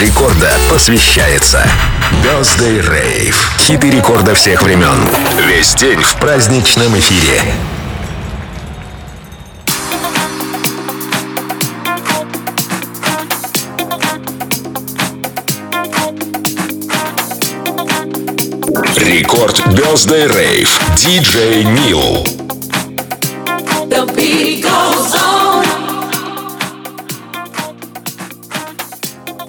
рекорда посвящается Birthday Rave. Хиты рекорда всех времен. Весь день в праздничном эфире. Рекорд Birthday Rave. DJ Нил.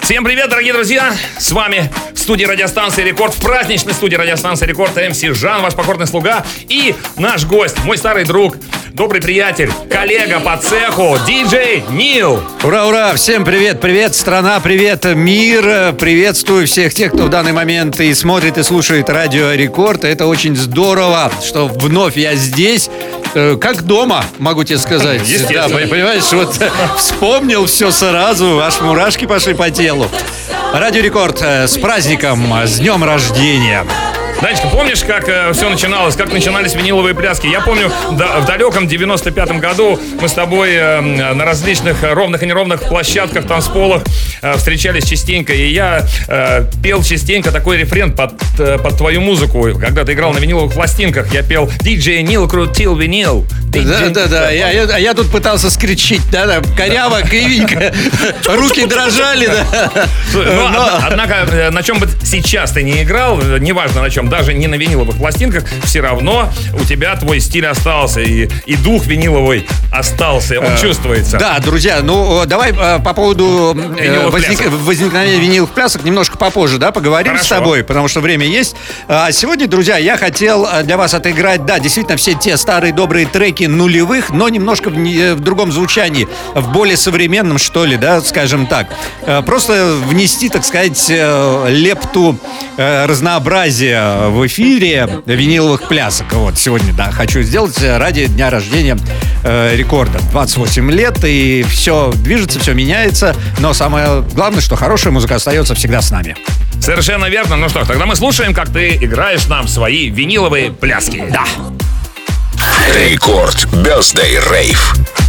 Всем привет, дорогие друзья! С вами в студии радиостанции Рекорд, в праздничной студии радиостанции Рекорд MC Жан, ваш покорный слуга и наш гость, мой старый друг, добрый приятель, коллега по цеху, диджей Нил. Ура, ура! Всем привет, привет, страна, привет, мир! Приветствую всех тех, кто в данный момент и смотрит, и слушает радио Рекорд. Это очень здорово, что вновь я здесь, как дома, могу тебе сказать. Да, понимаешь, вот э, вспомнил все сразу, аж мурашки пошли по телу. Радио Рекорд э, с праздником, с днем рождения. Данечка, помнишь, как все начиналось, как начинались виниловые пляски? Я помню, да, в далеком 95-м году мы с тобой э, на различных э, ровных и неровных площадках, танцполах э, встречались частенько, и я э, пел частенько такой рефрен под, э, под твою музыку. Когда ты играл на виниловых пластинках, я пел «Диджей Нил крутил винил». Да, да, да. Я, я- а я тут пытался скричить, да, да, коряво, кривенько, руки дрожали, да. Ну, однако, э, на чем бы сейчас ты не играл, э, неважно на чем, даже не на виниловых пластинках, все равно у тебя твой стиль остался, и, и дух виниловый остался, он чувствуется. Да, друзья, ну э, давай э, по поводу э, возник- возникновения виниловых плясок немножко попозже, да, поговорим Хорошо. с тобой, потому что время есть. А сегодня, друзья, я хотел э, для вас отыграть, да, действительно, все те старые добрые треки нулевых, но немножко в, не- в другом звучании, в более современном, что ли, да, скажем так. Э, Просто внести, так сказать, э, лепту э, в эфире виниловых плясок. Вот сегодня, да, хочу сделать э, ради дня рождения э, рекорда. 28 лет, и все движется, все меняется, но самое главное, что хорошая музыка остается всегда с нами. Совершенно верно. Ну что ж, тогда мы слушаем, как ты играешь нам свои виниловые пляски. Да. Рекорд Birthday Rave.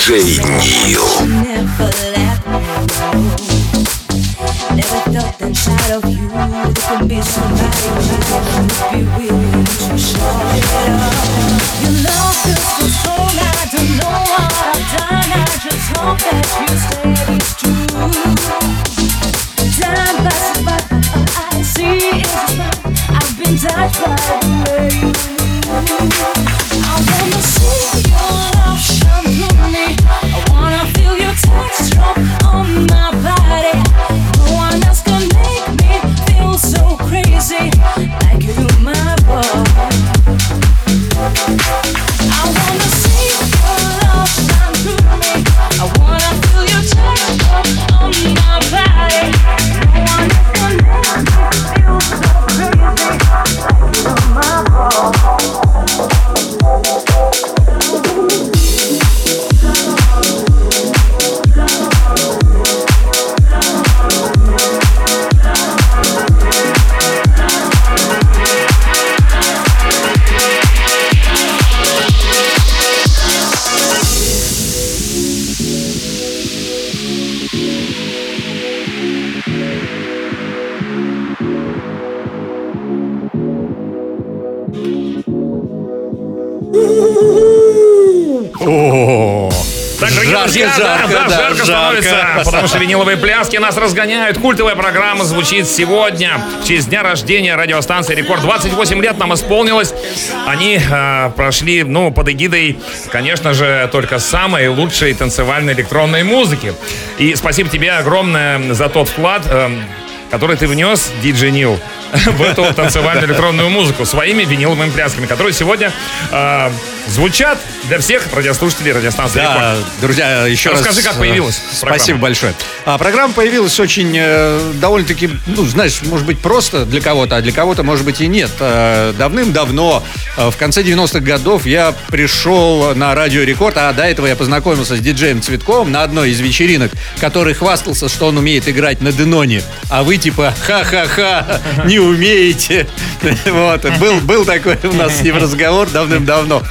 Диджей Нил. Жарко, друзья, жарко, да, да, жарко, жарко. становится, потому что виниловые пляски нас разгоняют. Культовая программа звучит сегодня в честь дня рождения радиостанции «Рекорд». 28 лет нам исполнилось. Они э, прошли, ну, под эгидой, конечно же, только самой лучшей танцевальной электронной музыки. И спасибо тебе огромное за тот вклад, э, который ты внес, диджей Нил, в эту танцевальную электронную музыку своими виниловыми плясками, которые сегодня э, звучат для всех радиослушателей радиостанции «Рекорд». Да, друзья, еще раз... Расскажи, как э, появилась Спасибо программа. большое. А, программа появилась очень э, довольно-таки, ну, знаешь, может быть, просто для кого-то, а для кого-то, может быть, и нет. Э, давным-давно, э, в конце 90-х годов, я пришел на Радио Рекорд, а до этого я познакомился с диджеем Цветковым на одной из вечеринок, который хвастался, что он умеет играть на Деноне, а вы типа ха-ха-ха, не умеете. Вот, был, был такой у нас с ним разговор давным-давно.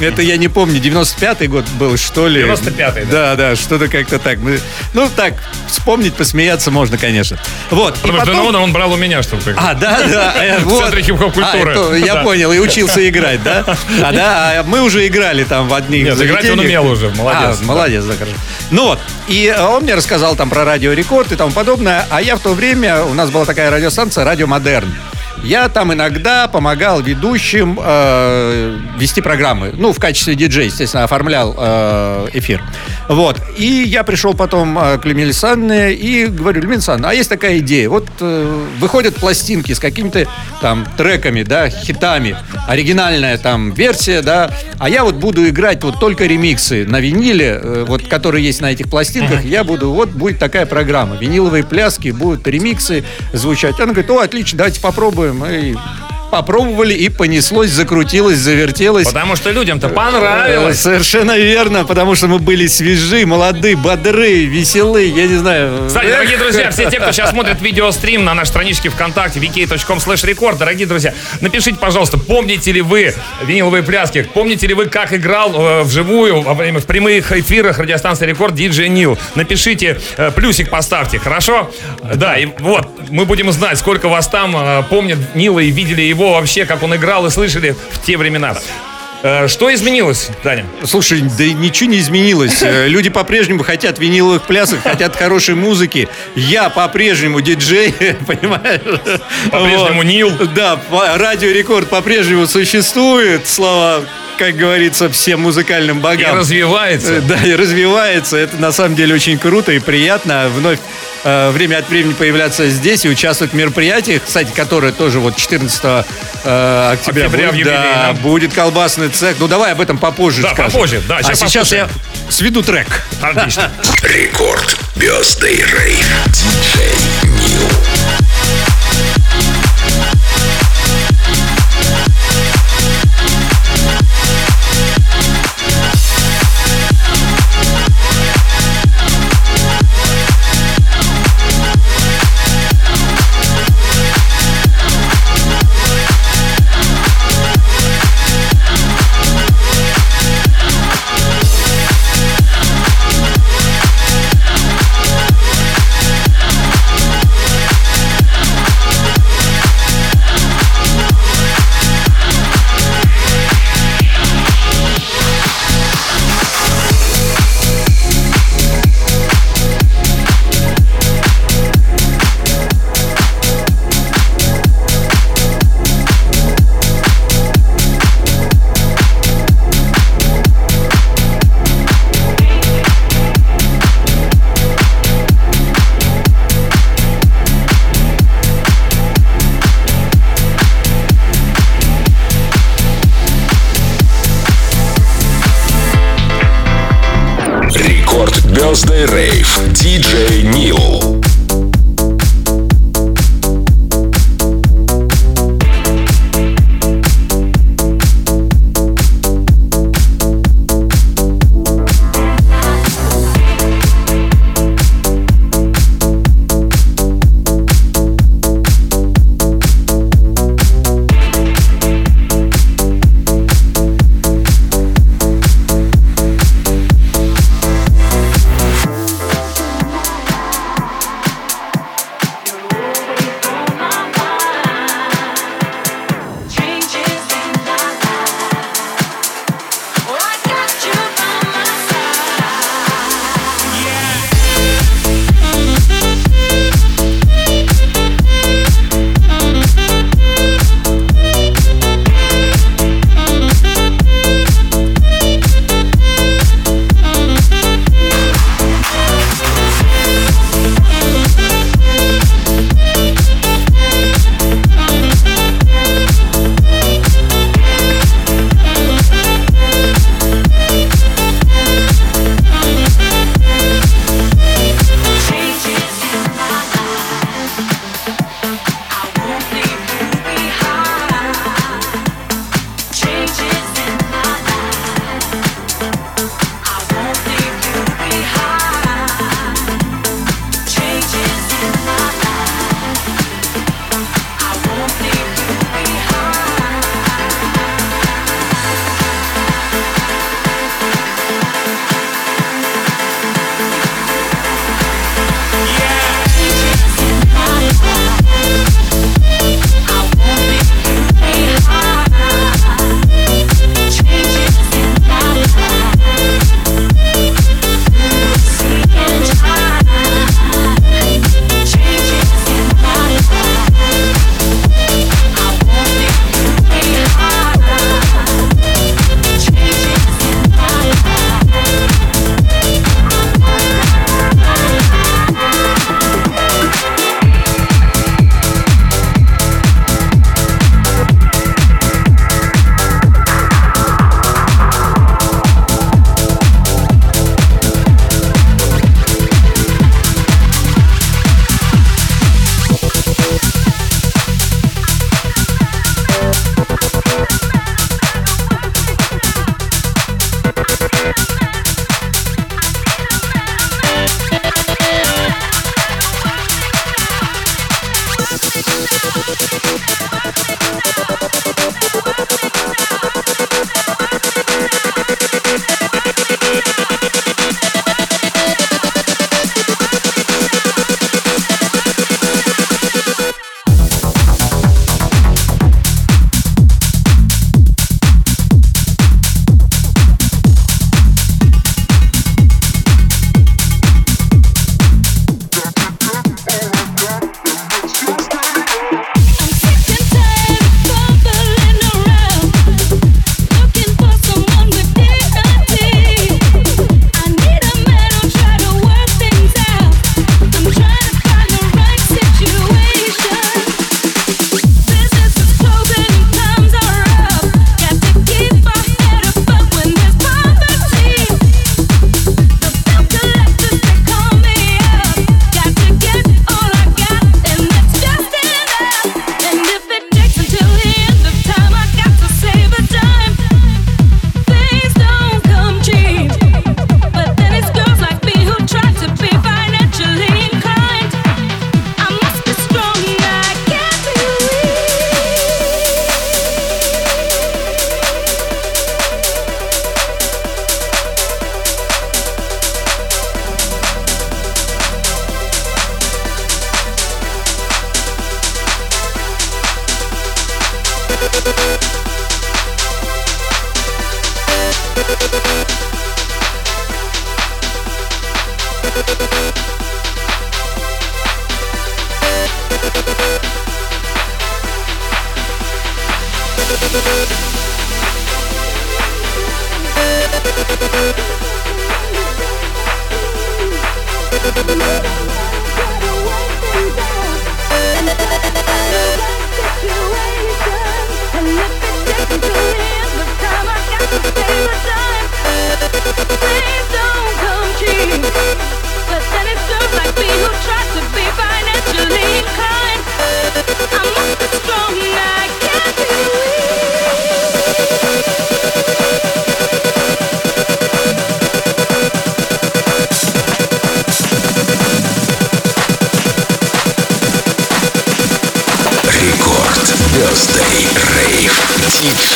Это я не помню, 95-й год был, что ли? 95-й, Да, да. да, что-то как-то так. Мы- Ну, так, вспомнить, посмеяться можно, конечно. Вот. Потому что потом- Денона он брал у меня, чтобы а, да, да. э, В центре хип-хоп-культуры. А, это я Да. понял, и учился играть, да? А, да, а мы уже играли там в одних Нет, играть он умел уже, молодец. А, молодец, да, хорошо. Ну вот, и э, он мне рассказал там про радио Рекорд и тому подобное, а я в то время, у нас была такая радиостанция «Радио Модерн». Я там иногда помогал ведущим э, вести программы. Ну, в качестве диджея, естественно, оформлял э, эфир. Вот. И я пришел потом э, к Людмиле Александровне и говорю, Людмила а есть такая идея. Вот э, выходят пластинки с какими-то там треками, да, хитами. Оригинальная там версия, да. А я вот буду играть вот только ремиксы на виниле, э, вот, которые есть на этих пластинках. Я буду, вот будет такая программа. Виниловые пляски, будут ремиксы звучать. Она говорит, о, отлично, давайте попробуем. И попробовали, и понеслось, закрутилось, завертелось. Потому что людям-то понравилось. Совершенно верно, потому что мы были свежи, молоды, бодры, веселы, я не знаю. Кстати, дорогие друзья, все те, кто сейчас смотрит видеострим на нашей страничке ВКонтакте vk.com slash record, дорогие друзья, напишите, пожалуйста, помните ли вы виниловые пляски, помните ли вы, как играл э, вживую во время в прямых эфирах радиостанции Рекорд диджей Нил. Напишите, э, плюсик поставьте, хорошо? Да, и вот, мы будем знать, сколько вас там э, помнят Нила и видели его вообще, как он играл и слышали в те времена. Э, Что изменилось, Даня? Слушай, да ничего не изменилось. Э, Люди по-прежнему хотят виниловых плясок, хотят хорошей музыки. Я по-прежнему диджей, понимаешь? По-прежнему Вот. Нил. Да, по- радио Рекорд по-прежнему существует. Слава, как говорится, всем музыкальным И богам. развивается. Э, Да, и развивается. Это на самом деле очень круто и приятно. Вновь э, время от времени появляться здесь и участвовать в мероприятиях, кстати, которое тоже вот 14 э, октября, Октября будет, да, будет колбасный цех. Ну давай об этом попозже Да, скажем. попозже, да, а сейчас сейчас я сведу трек. Отлично. Рекорд Rave. Диджей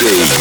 Диджей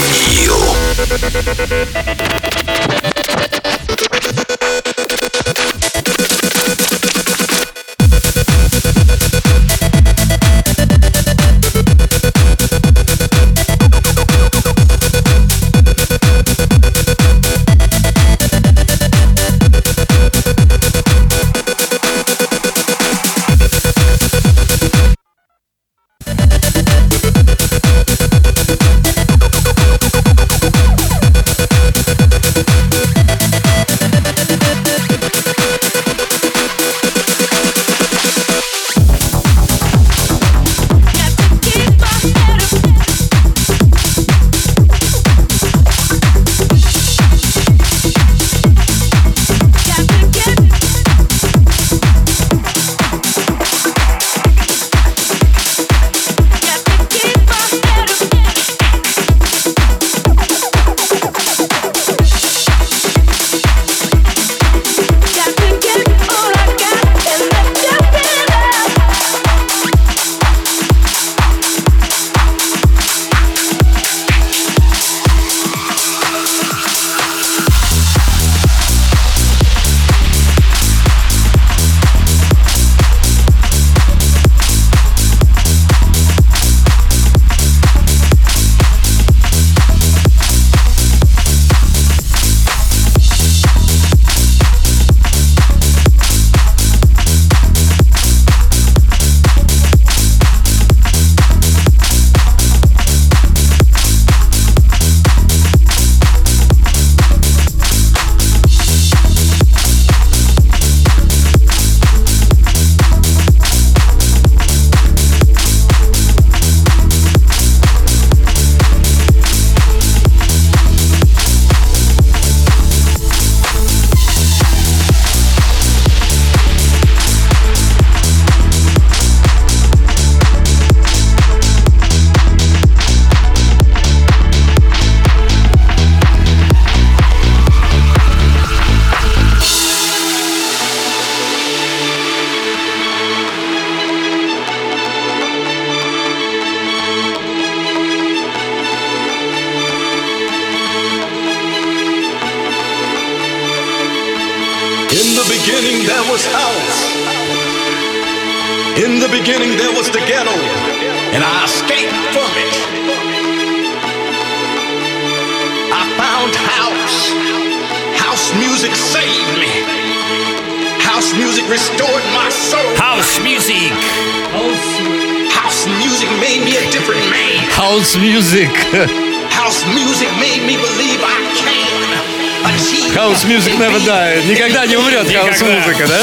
Never die. Никогда не умрет Никогда. House музыка, да?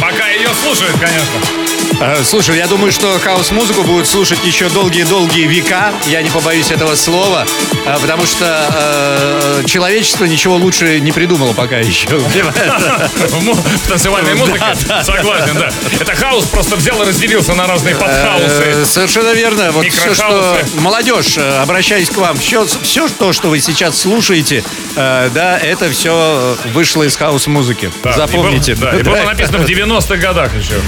Пока ее слушают, конечно. Э, Слушай, я думаю, что хаос-музыку будут слушать еще долгие-долгие века. Я не побоюсь этого слова, э, потому что э, человечество ничего лучше не придумало пока еще. В танцевальной музыке. Согласен, да. Это хаос просто взял и разделился на разные Э, подхаусы. Совершенно верно. Вот все, что... Молодежь, обращаюсь к вам. Все, все то, что вы сейчас слушаете, да, это все вышло из хаус-музыки. Да, Запомните. И было, да, и было написано в 90-х годах еще.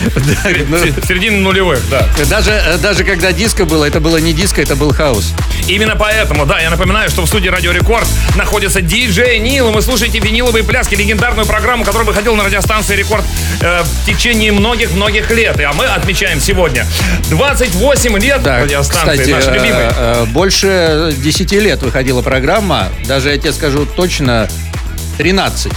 В середине нулевых, да. Даже, э, даже когда диско было, это было не диско, это был хаус. Именно поэтому, да, я напоминаю, что в студии Радио Рекорд находится диджей Нил, и вы слушаете виниловые пляски, легендарную программу, которая выходила на радиостанции Рекорд э, в течение многих-многих лет. И, а мы отмечаем сегодня 28 лет Да, радиостанции, кстати, нашей э, любимой. э, больше 10 лет выходила программа, даже я тебе скажу точно 13.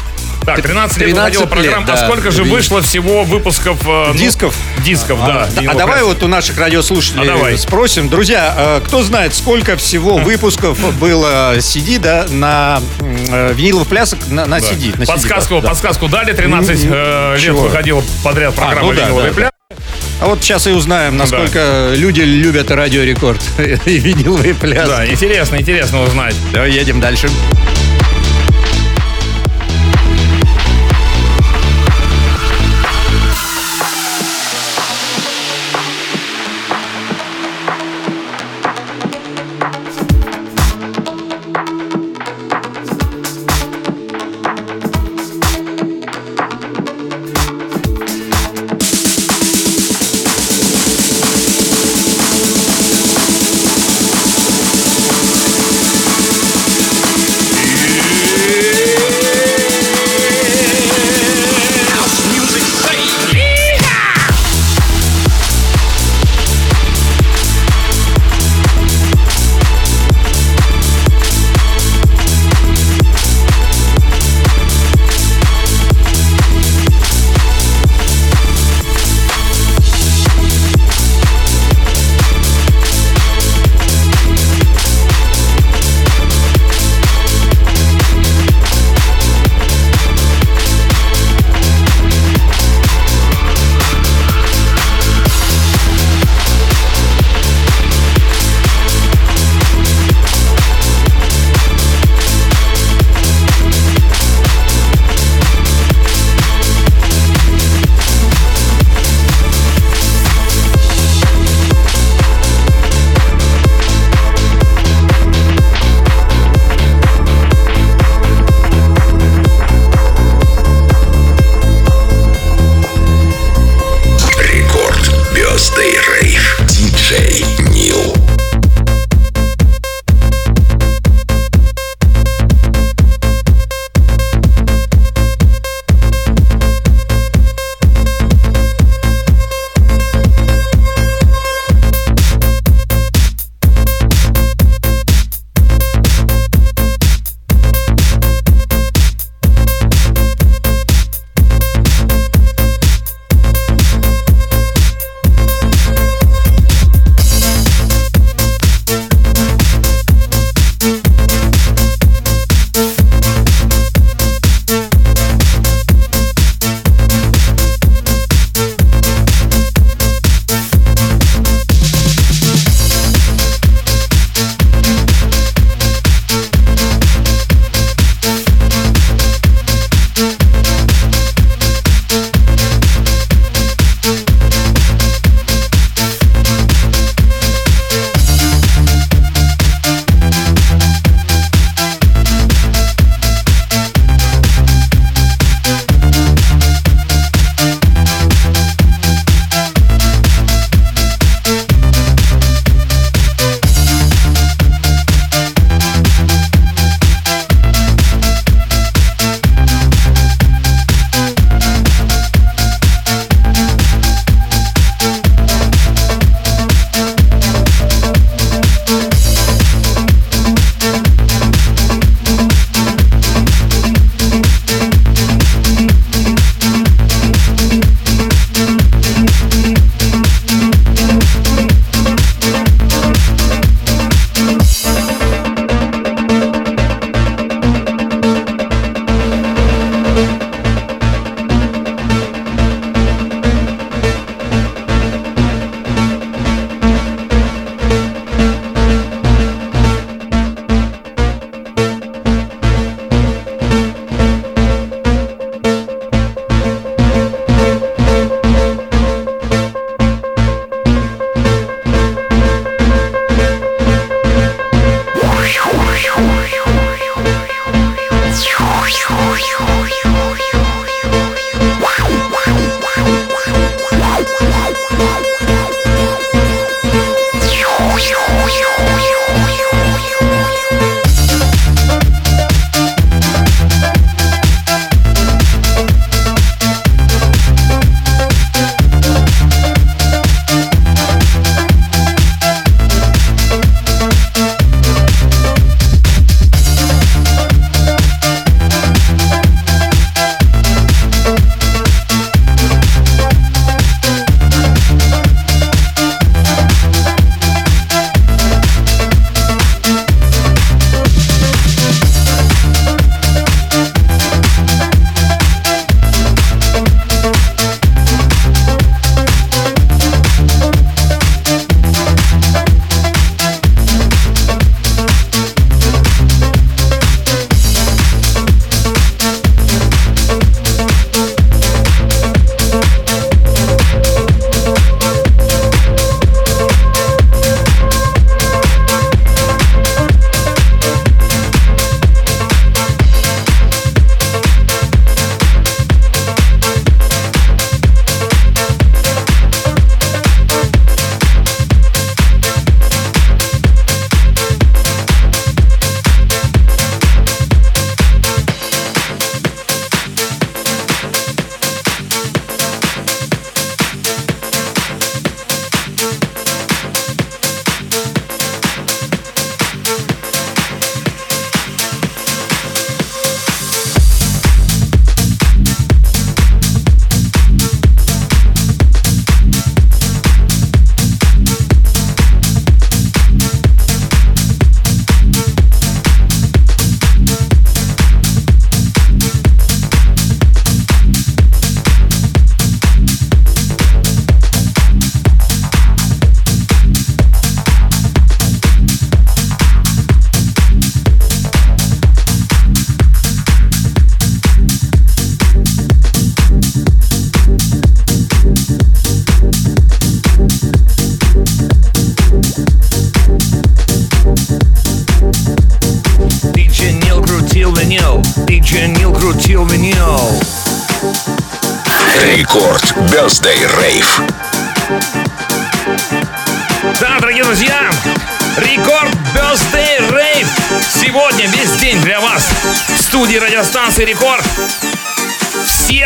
Так, 13 лет 13 выходила лет, программа. да. А сколько же вышло всего выпусков? э, ну, Дисков? Дисков, да. А, а давай вот у наших радиослушателей А давай. спросим. Друзья, э, кто знает, сколько всего выпусков было CD, да, на э, виниловых плясок на, на Да. CD? на CD, подсказку, да. подсказку дали. 13 э, лет выходила подряд программа ну да, «Виниловые да, пляски». А вот сейчас и узнаем, насколько люди любят радиорекорд и виниловые пляски. Да, интересно, интересно узнать. Давай едем дальше.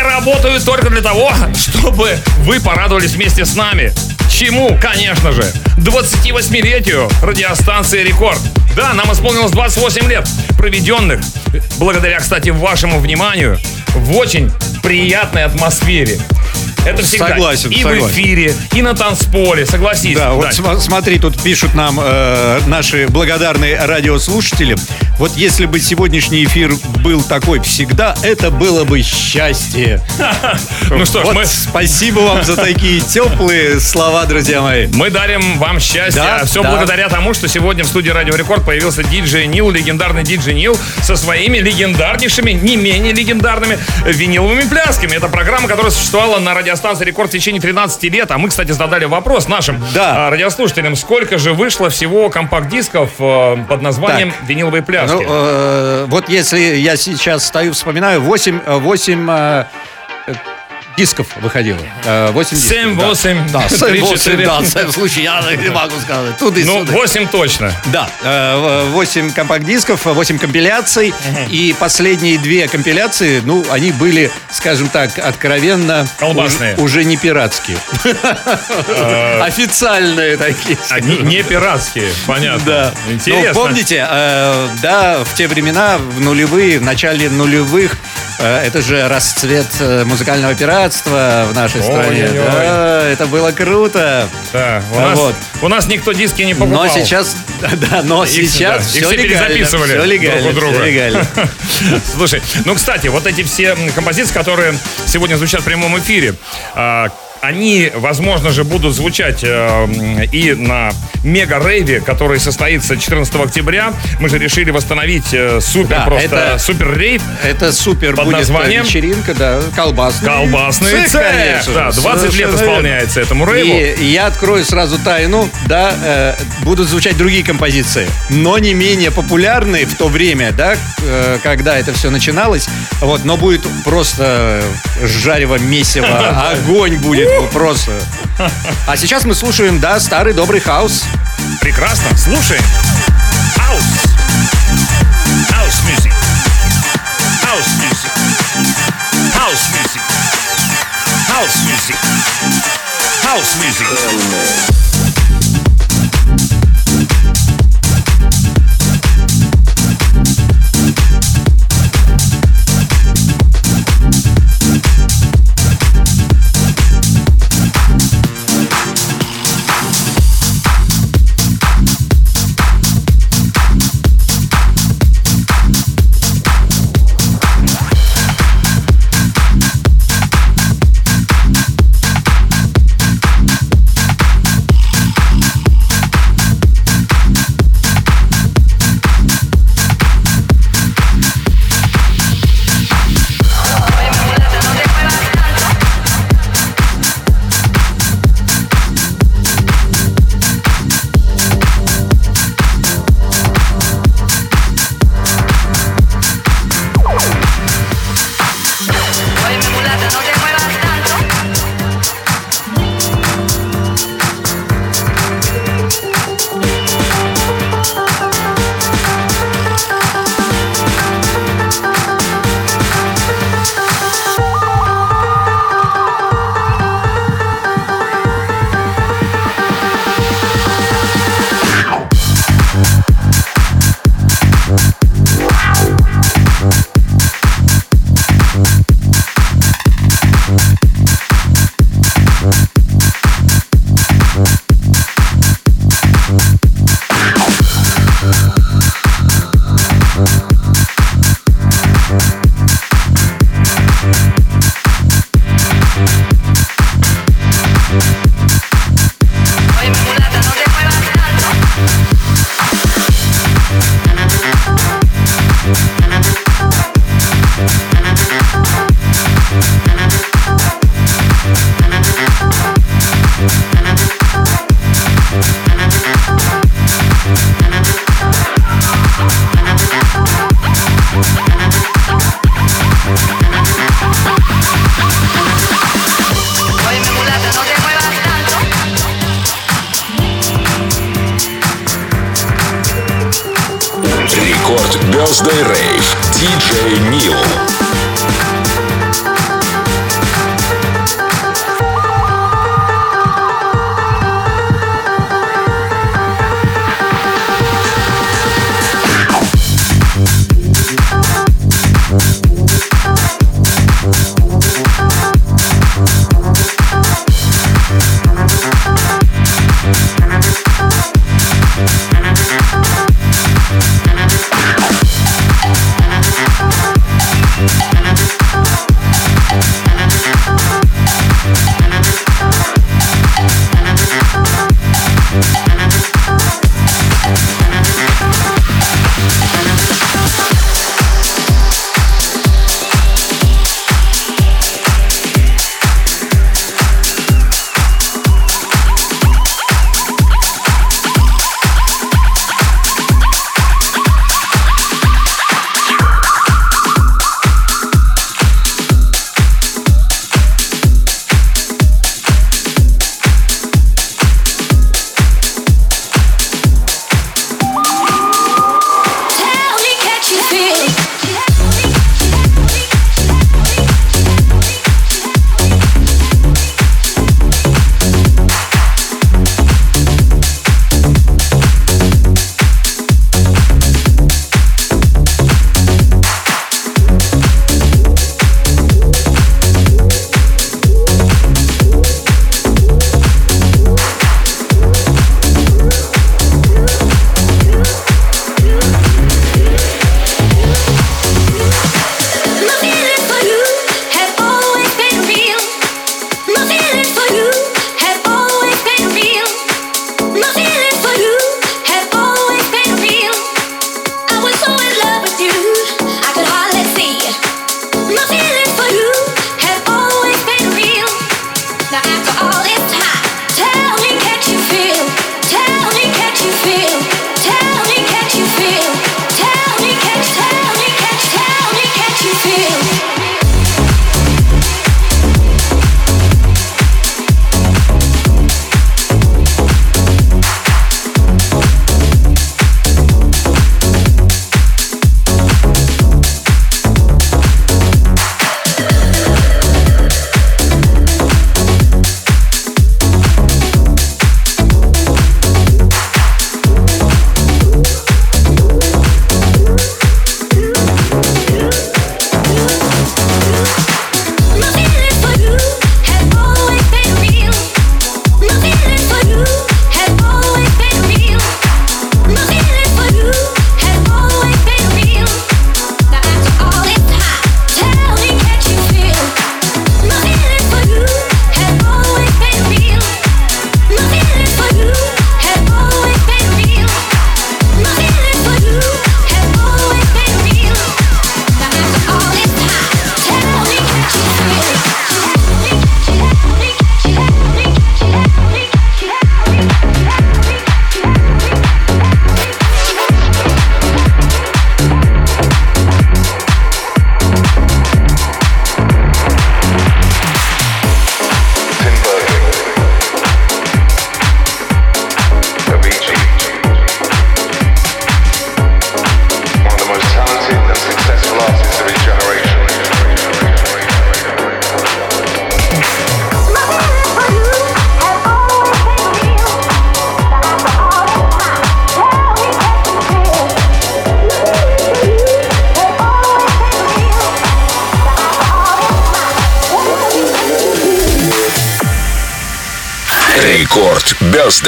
Работают только для того, чтобы вы порадовались вместе с нами. Чему, конечно же, 28-летию радиостанции Рекорд. Да, нам исполнилось 28 лет, проведенных, благодаря, кстати, вашему вниманию, в очень приятной атмосфере. Это всегда Согласен, и в согласен. эфире, и на танцполе, согласись. Да, вот см- смотри, тут пишут нам э, наши благодарные радиослушатели. Вот если бы сегодняшний эфир был такой всегда, это было бы счастье. Ну что ж, мы, спасибо вам за такие теплые слова, друзья мои. мы дарим вам счастье. Все да. благодаря тому, что сегодня в студии Радио Рекорд появился диджей Нил, легендарный диджей Нил, со своими легендарнейшими, не менее легендарными виниловыми плясками. Это программа, которая существовала на радиостанции Рекорд в течение 13 лет. А мы, кстати, задали вопрос нашим Да. а, радиослушателям, сколько же вышло всего компакт-дисков э, под названием «Виниловые пляски». Ну, э, вот если я сейчас стою, вспоминаю, 8, 8 э, э, дисков выходило. Э, 8 дисков. Семь, да. восемь, Да, три, 7, 8, четыре. да, семь, слушай, я не могу сказать. Туда и Ну, сюда. 8 точно. Да, 8 компакт-дисков, 8 компиляций. И последние две компиляции, ну, они были, скажем так, откровенно... Колбасные. Уже, уже не пиратские. Официальные такие. А, не, пиратские, понятно. Да. Интересно. Ну, помните, э, да, в те времена, в нулевые, в начале нулевых, э, это же расцвет э, музыкального пиратства в нашей стране. Ой-ой-ой. Да, это было круто. Да, у, А нас, вот. у нас никто диски не покупал. Но сейчас, да, но Их, сейчас да, их все все легально. перезаписывали Все легально, друг у друга. все легально. Слушай, ну, кстати, вот эти все композиции, которые сегодня звучат в прямом эфире, а, они, возможно же, будут звучать э, и на мега-рейве, который состоится 14 октября. Мы же решили восстановить э, супер Да, просто это- супер рейв. Это супер Под будет названием? вечеринка, да, колбасный. Колбасный цех, конечно. да, 20 лет исполняется этому рейву. И я открою сразу тайну, да, э, будут звучать другие композиции, но не менее популярные в то время, да, э, когда это все начиналось. Вот, но будет просто жарево месиво, огонь будет просто. А сейчас мы слушаем, да, старый добрый хаус. Прекрасно, слушаем. House. House music. House music. House music. House music. House music.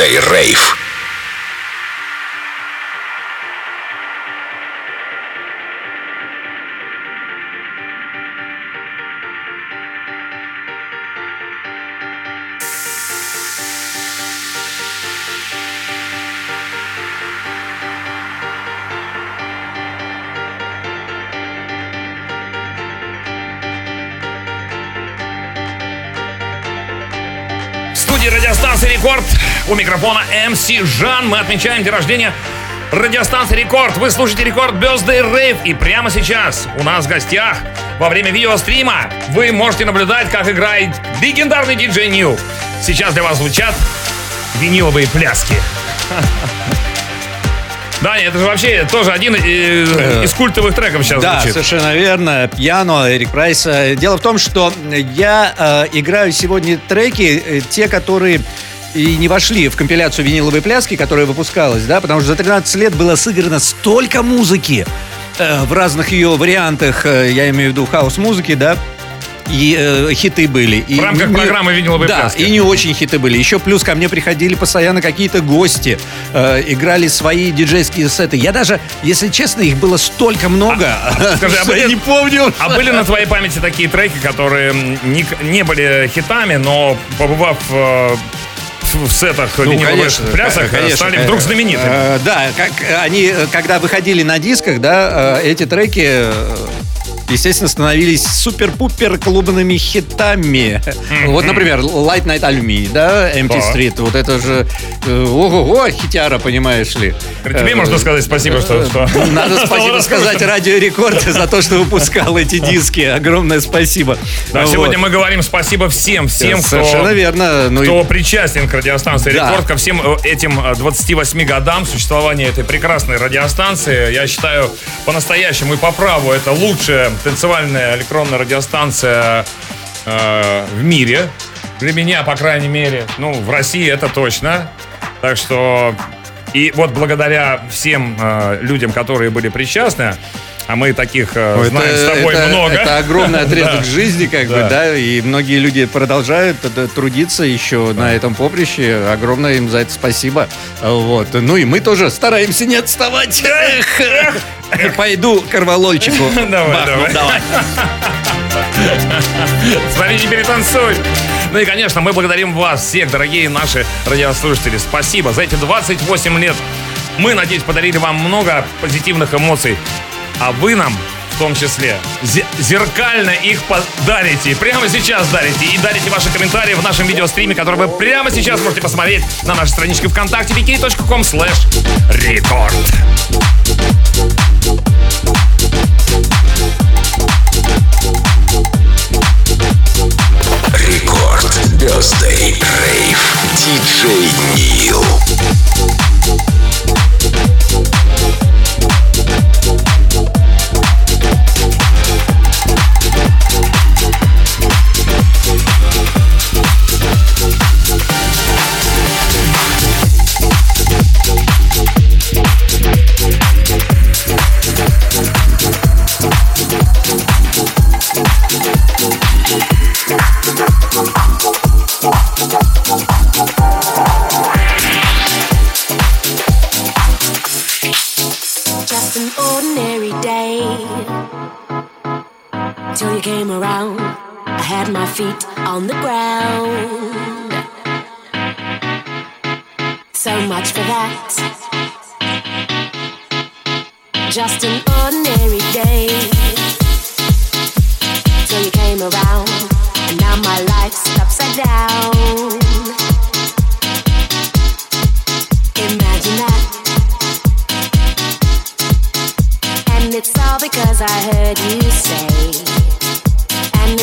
DJ Rey. микрофона MC Жан. Мы отмечаем день рождения радиостанции Рекорд. Вы слушаете Рекорд Birthday Rave. И прямо сейчас у нас в гостях во время видеострима вы можете наблюдать, как играет легендарный диджей Нил. Сейчас для вас звучат виниловые пляски. Да, это же вообще тоже один э, из культовых треков сейчас да, звучит. Да, совершенно верно. Pjanoo, Эрик Придз. Э, дело в том, что я э, играю сегодня треки, те, которые и не вошли в компиляцию виниловой пляски, которая выпускалась, да, потому что за 13 лет было сыграно столько музыки э, в разных ее вариантах, э, я имею в виду хаос-музыки, да, и э, хиты были. И В рамках не- программы «Виниловой да, пляски». и не очень хиты были. Еще плюс ко мне приходили постоянно какие-то гости, э, играли свои диджейские сеты. Я даже, если честно, их было столько много, скажи, а что я были- не помню. А были на твоей памяти такие треки, которые не были хитами, но побывав э, в сетах Ну, конечно, плясок, э, конечно. стали вдруг знаменитыми. Э, Да, как они, э, когда выходили на дисках, да, э, эти треки, э, естественно, становились супер-пупер клубными хитами. Вот, например, Light Night Alumi, да, Empty. Street, вот это же, э, ого-го, хитяра, понимаешь ли. Тебе Э, можно сказать спасибо, что... что Надо спасибо сказать Радио Рекорд за то, что выпускал эти диски. Огромное спасибо. Да, сегодня мы говорим спасибо всем, всем, кто... Совершенно верно. Ну кто причастен к радиостанции. «Рекорд», ко всем э, этим э, 28 годам существования этой прекрасной радиостанции. Я считаю, по-настоящему и по праву это лучшая танцевальная электронная радиостанция э, в мире. Для меня, по крайней мере. Ну, в России это точно. Так что... И вот благодаря всем э, людям, которые были причастны, а мы таких э, Ну, знаем с тобой это- много. Это огромный отрезок жизни, как бы, Да. да, и многие люди продолжают э, трудиться еще на этом поприще. Огромное им за это спасибо. Вот. Ну и мы тоже стараемся не отставать. Пойду корвалольчику. Давай, давай. Смотри, не перетанцуй. Ну и, конечно, мы благодарим вас, всех, дорогие наши радиослушатели. Спасибо за эти 28 лет. Мы, надеюсь, подарили вам много позитивных эмоций. А вы нам, в том числе, зе- зеркально их подарите. Прямо сейчас дарите. И дарите ваши комментарии в нашем видеостриме, который вы прямо сейчас можете посмотреть на нашей страничке ВКонтакте wiki.com slash record. Рекорд. Birthday Rave. Диджей Нил. Feet on the ground. So much for that. Just an ordinary day. Till you came around, and now my life's upside down. Imagine that. And it's all because I heard you say.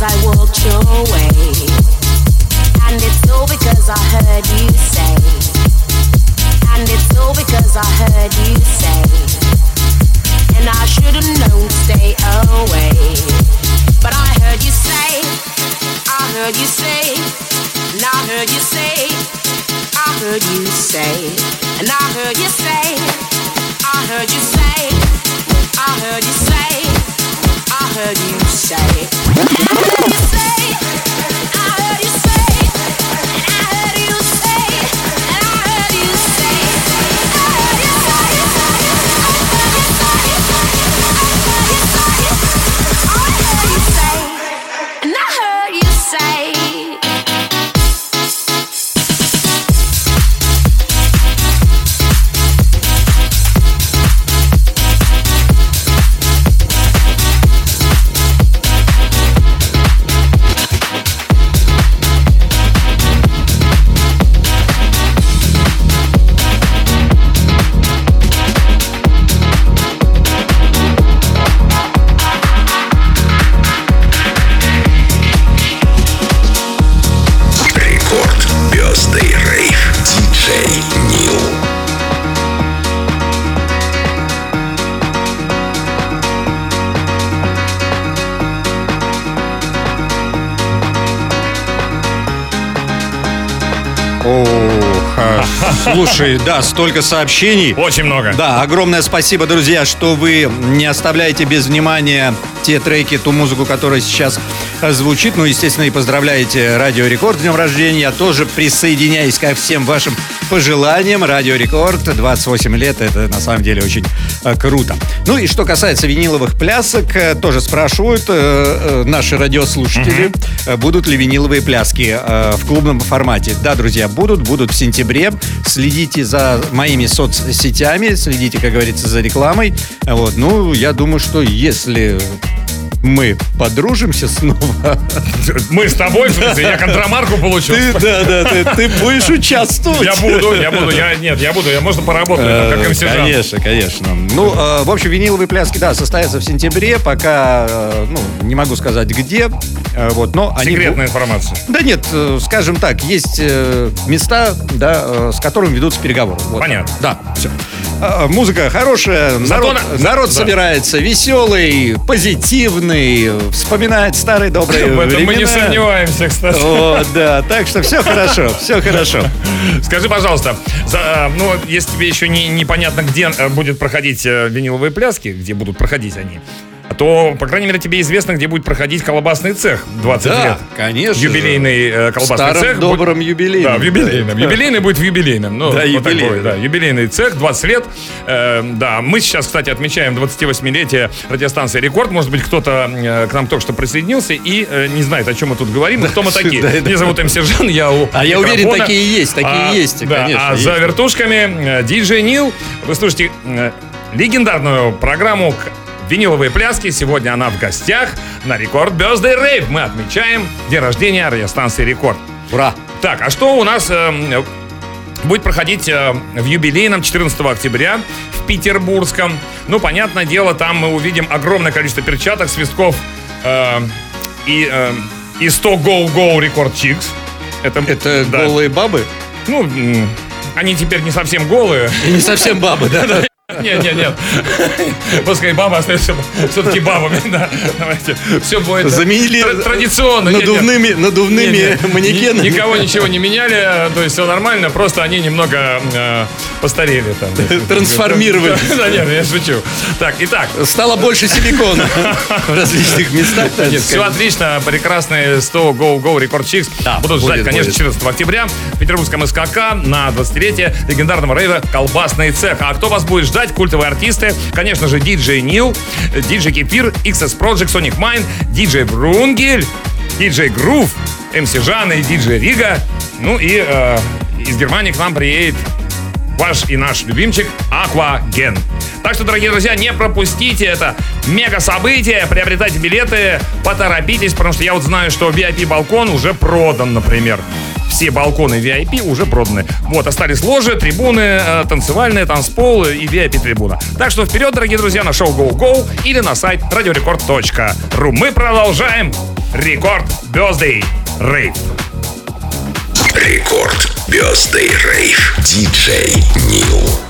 I walked away, and it's all because I heard you say. And it's all because I heard you say, and I shouldn't know, stay away, but I heard you say, I heard you say, I heard you say, I heard you say, and I heard you say, I heard you say, I heard you say. I heard you say. I heard you say. Слушай, да, столько сообщений. Очень много. Да, огромное спасибо, друзья, что вы не оставляете без внимания те треки, ту музыку, которая сейчас э, звучит. Ну, естественно, и поздравляете Радио Рекорд с днем рождения. Я тоже присоединяюсь ко всем вашим пожеланиям. Радио Рекорд, 28 лет, это на самом деле очень э, круто. Ну и что касается виниловых плясок, э, тоже спрашивают э, э, наши радиослушатели, э, будут ли виниловые пляски э, в клубном формате. Да, друзья, будут, будут в сентябре. Следите за моими соцсетями, следите, как говорится, за рекламой. Вот, ну, я думаю, что если мы подружимся снова, Мы с тобой, в смысле, я контрамарку получил. ты, да, да, ты, ты будешь участвовать. Я буду, я буду, я нет, я буду, я можно поработаю, как Э, МС Конечно, конечно. Ну, э, в общем, виниловые пляски, да, состоятся в сентябре. Пока, э, ну, не могу сказать где. Э, Вот, но они... Секретная информация. Да нет, э, скажем так, есть э, места, да, э, с которыми ведутся переговоры. Вот. Понятно. Да, все. Музыка хорошая, народ, народ собирается веселый, позитивный, вспоминает старые добрые В этом мы не времена. сомневаемся, кстати. О, да, так что все хорошо, все хорошо. Скажи, пожалуйста, за, э, ну, если тебе еще не, непонятно, где э, будет проходить э, виниловые пляски, где будут проходить они, то, по крайней мере, тебе известно, где будет проходить колбасный цех 20 Да, лет. конечно. Юбилейный э, колбасный Старом цех. добром будет- юбилейном. Да, в юбилейном. Да. Юбилейный будет в юбилейном. Ну, Да, вот юбилейный. будет, да. Юбилейный цех, 20 лет. Э, да, мы сейчас, кстати, отмечаем 28-летие радиостанции «Рекорд». Может быть, кто-то э, к нам только что присоединился и э, не знает, о чем мы тут говорим. Но кто мы такие? Да, да. Меня зовут MC Жан, я у А я уверен, такие есть, такие А, есть, да, конечно, а есть. за вертушками э, диджей Нил. Вы слушаете э, легендарную программу «Виниловые пляски». Сегодня она в гостях на Рекорд Birthday Rave. Мы отмечаем день рождения радиостанции «Рекорд». Ура! Так, а что у нас э, будет проходить э, в юбилейном 14 октября в Петербургском? Ну, понятное дело, там мы увидим огромное количество перчаток, свистков э, и, э, и 100 Go-Go Record Chicks. Это, Это да. голые бабы? Ну, они теперь не совсем голые. И не совсем бабы, да? Нет, нет, нет. Пускай бабы остаются все-таки бабами, да. Давайте. Все будет Заменили тра- традиционно. Нет, нет. надувными, надувными Не-не, манекенами. ни- Никого ничего не меняли, то есть все нормально, просто они немного э, постарели там. Трансформировались. Да, нет, я шучу. Так, итак, Стало больше силикона в различных местах. нет, все отлично, прекрасные 100 Go Go Record Chicks Да, будут ждать, будет, конечно, будет. 14 октября в Петербургском СКК на 20-летие легендарного рейва «Колбасный цех». А кто вас будет ждать? Культовые артисты, конечно же, диджей Нил, диджей Кефир, XS Project, Sonic Mind, диджей Брунгель, диджей Грув, МС Жанна и диджей Рига, ну и, э, из Германии к нам приедет ваш и наш любимчик Акваген. Так что, дорогие друзья, не пропустите это мега событие, приобретайте билеты, поторопитесь, потому что я вот знаю, что VIP-балкон уже продан, например. Все балконы VIP уже проданы. Вот, остались ложи, трибуны, э, танцевальные, танцпол и VIP-трибуна. Так что вперед, дорогие друзья, на шоу Go Go или на сайт radiorecord.ru. Мы продолжаем Рекорд Birthday Рейв. Рекорд Birthday Rave. Диджей Нил.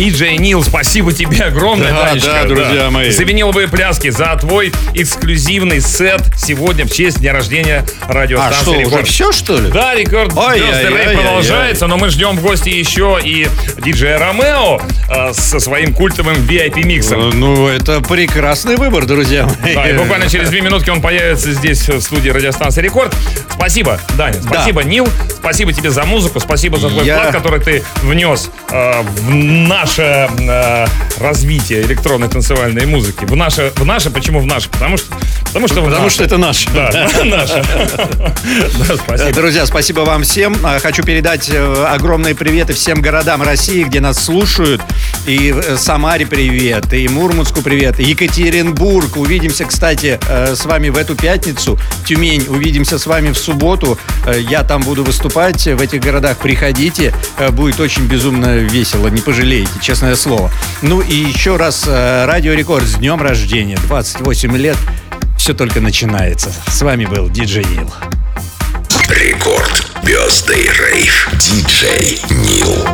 Спасибо, диджей Нил, спасибо тебе огромное, Да, Данечка, да, друзья мои. За виниловые пляски, за твой эксклюзивный сет сегодня в честь дня рождения А радиостанции что, уже «Рекорд». все, что ли? Да, рекорд Ой, Rave ай, продолжается, но мы ждем в гости еще и диджея Ромео э, со своим культовым VIP-миксом. Э, Ну, это прекрасный выбор, друзья мои. Да, и буквально через две минутки он появится здесь, в студии радиостанции «Рекорд». Спасибо, Даня, спасибо, Нил, спасибо тебе за музыку, спасибо за твой Я- вклад, который ты внес э, в наше э, развитие электронной танцевальной музыки. В наше, в наше, почему в наше? Потому что, потому что, Потому наше. что это. Да, наше. Да, спасибо. Друзья, спасибо вам всем. А, Хочу передать э, огромные приветы всем городам России, где нас слушают. И э, Самаре привет, и Мурманску привет, и Екатеринбург. Увидимся, кстати, э, с вами в эту пятницу. Тюмень, увидимся с вами в субботу. Э, Я там буду выступать в этих городах. Приходите. Будет очень безумно весело, не пожалеете, честное слово. Ну и еще раз, Радио Рекорд с днем рождения. 28 лет. Все только начинается. С вами был Диджей Нил. Рекорд Birthday Rave. Диджей Нил.